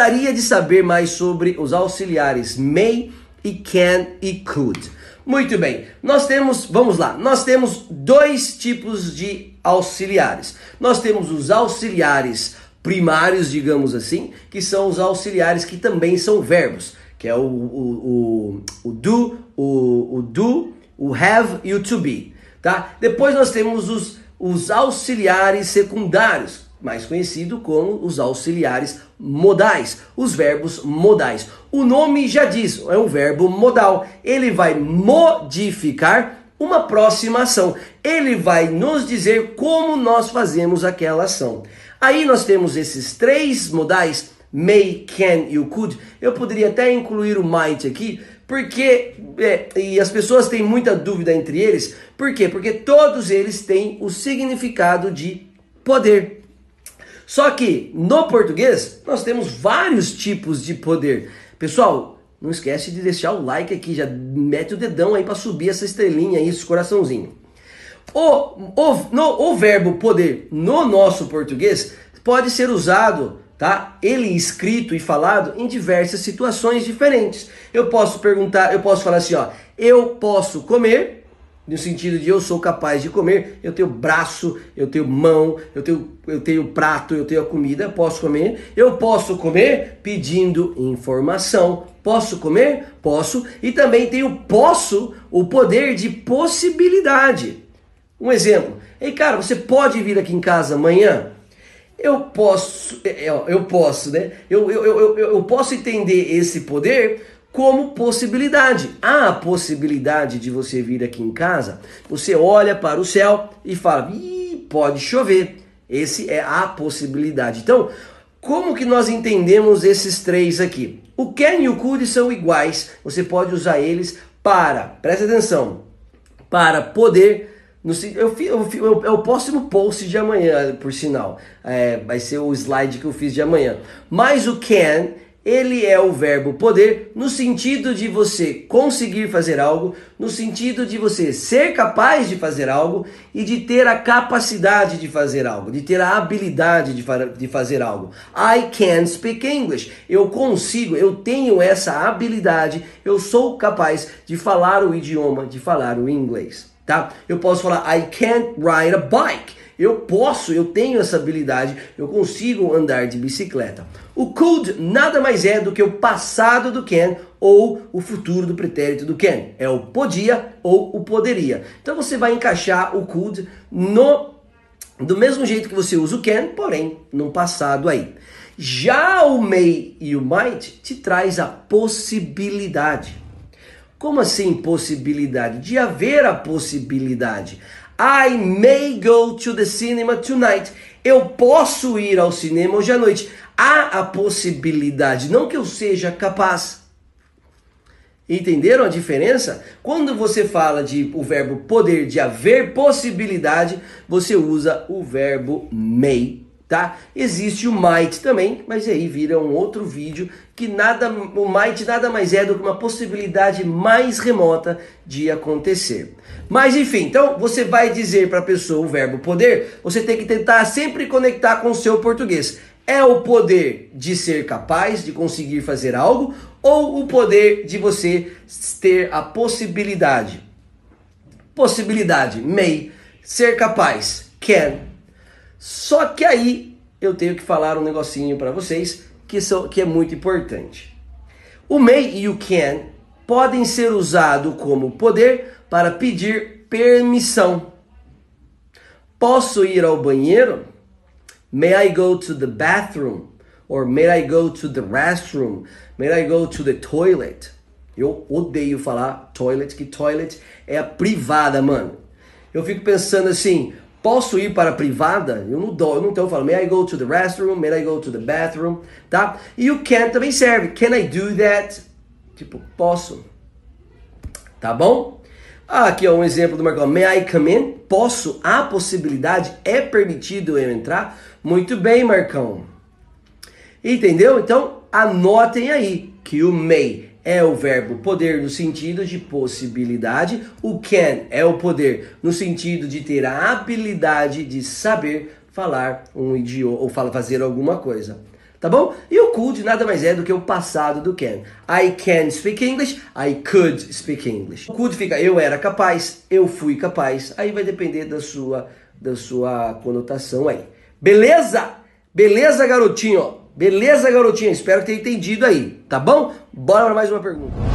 gostaria de saber mais sobre os auxiliares may e can e could. Muito bem, nós temos, vamos lá, nós temos dois tipos de auxiliares. Nós temos os auxiliares primários, digamos assim, que são os auxiliares que também são verbos, que é o, o, o, o do, o, o do, o have e o to be. Tá? Depois nós temos os, os auxiliares secundários, mais conhecido como os auxiliares modais, os verbos modais. O nome já diz, é um verbo modal. Ele vai modificar uma próxima ação. Ele vai nos dizer como nós fazemos aquela ação. Aí nós temos esses três modais, may, can e o could. Eu poderia até incluir o might aqui, porque é, e as pessoas têm muita dúvida entre eles. Por quê? Porque todos eles têm o significado de poder. Só que no português nós temos vários tipos de poder. Pessoal, não esquece de deixar o like aqui, já mete o dedão aí para subir essa estrelinha aí, esse coraçãozinho. O, o, no, o verbo poder no nosso português pode ser usado, tá? Ele escrito e falado em diversas situações diferentes. Eu posso perguntar, eu posso falar assim, ó, eu posso comer no sentido de eu sou capaz de comer, eu tenho braço, eu tenho mão, eu tenho, eu tenho prato, eu tenho a comida, posso comer. Eu posso comer pedindo informação. Posso comer? Posso. E também tenho posso, o poder de possibilidade. Um exemplo. Ei, cara, você pode vir aqui em casa amanhã? Eu posso, é, é, eu posso, né? Eu, eu, eu, eu posso entender esse poder como possibilidade. Há a possibilidade de você vir aqui em casa, você olha para o céu e fala, Ih, pode chover. Esse é a possibilidade. Então, como que nós entendemos esses três aqui? O can e o could são iguais, você pode usar eles para, presta atenção, para poder no, eu, eu, eu, é o próximo post de amanhã, por sinal. É, vai ser o slide que eu fiz de amanhã. Mas o can ele é o verbo poder no sentido de você conseguir fazer algo, no sentido de você ser capaz de fazer algo e de ter a capacidade de fazer algo, de ter a habilidade de, de fazer algo. I can speak English. Eu consigo, eu tenho essa habilidade, eu sou capaz de falar o idioma, de falar o inglês, tá? Eu posso falar I can't ride a bike. Eu posso, eu tenho essa habilidade, eu consigo andar de bicicleta. O could nada mais é do que o passado do can ou o futuro do pretérito do can. É o podia ou o poderia. Então você vai encaixar o could no do mesmo jeito que você usa o can, porém no passado aí. Já o may e o might te traz a possibilidade. Como assim possibilidade? De haver a possibilidade. I may go to the cinema tonight. Eu posso ir ao cinema hoje à noite. Há a possibilidade, não que eu seja capaz. Entenderam a diferença? Quando você fala de o verbo poder, de haver possibilidade, você usa o verbo may tá? Existe o might também, mas aí vira um outro vídeo que nada, o might nada mais é do que uma possibilidade mais remota de acontecer. Mas enfim, então você vai dizer para a pessoa o verbo poder, você tem que tentar sempre conectar com o seu português. É o poder de ser capaz de conseguir fazer algo ou o poder de você ter a possibilidade? Possibilidade, may, ser capaz, can, só que aí eu tenho que falar um negocinho para vocês que, são, que é muito importante. O may e o can podem ser usados como poder para pedir permissão. Posso ir ao banheiro? May I go to the bathroom? Or may I go to the restroom? May I go to the toilet? Eu odeio falar toilet, que toilet é a privada, mano. Eu fico pensando assim, Posso ir para a privada? Eu não dou, eu não tenho, eu falo, may I go to the restroom? May I go to the bathroom? Tá? E o can também serve. Can I do that? Tipo, posso. Tá bom? Ah, aqui é um exemplo do Marcão. May I come in? Posso? Há possibilidade? É permitido eu entrar? Muito bem, Marcão. Entendeu? Então, anotem aí que o may é o verbo poder no sentido de possibilidade, o can é o poder no sentido de ter a habilidade de saber falar um idioma ou fazer alguma coisa. tá bom? E o could nada mais é do que o passado do can. I can speak English, I could speak English. O could fica eu era capaz, eu fui capaz. Aí vai depender da sua da sua conotação aí. Beleza? Beleza, garotinho? Beleza, garotinha? Espero que tenha entendido aí, tá bom? Bora para mais uma pergunta.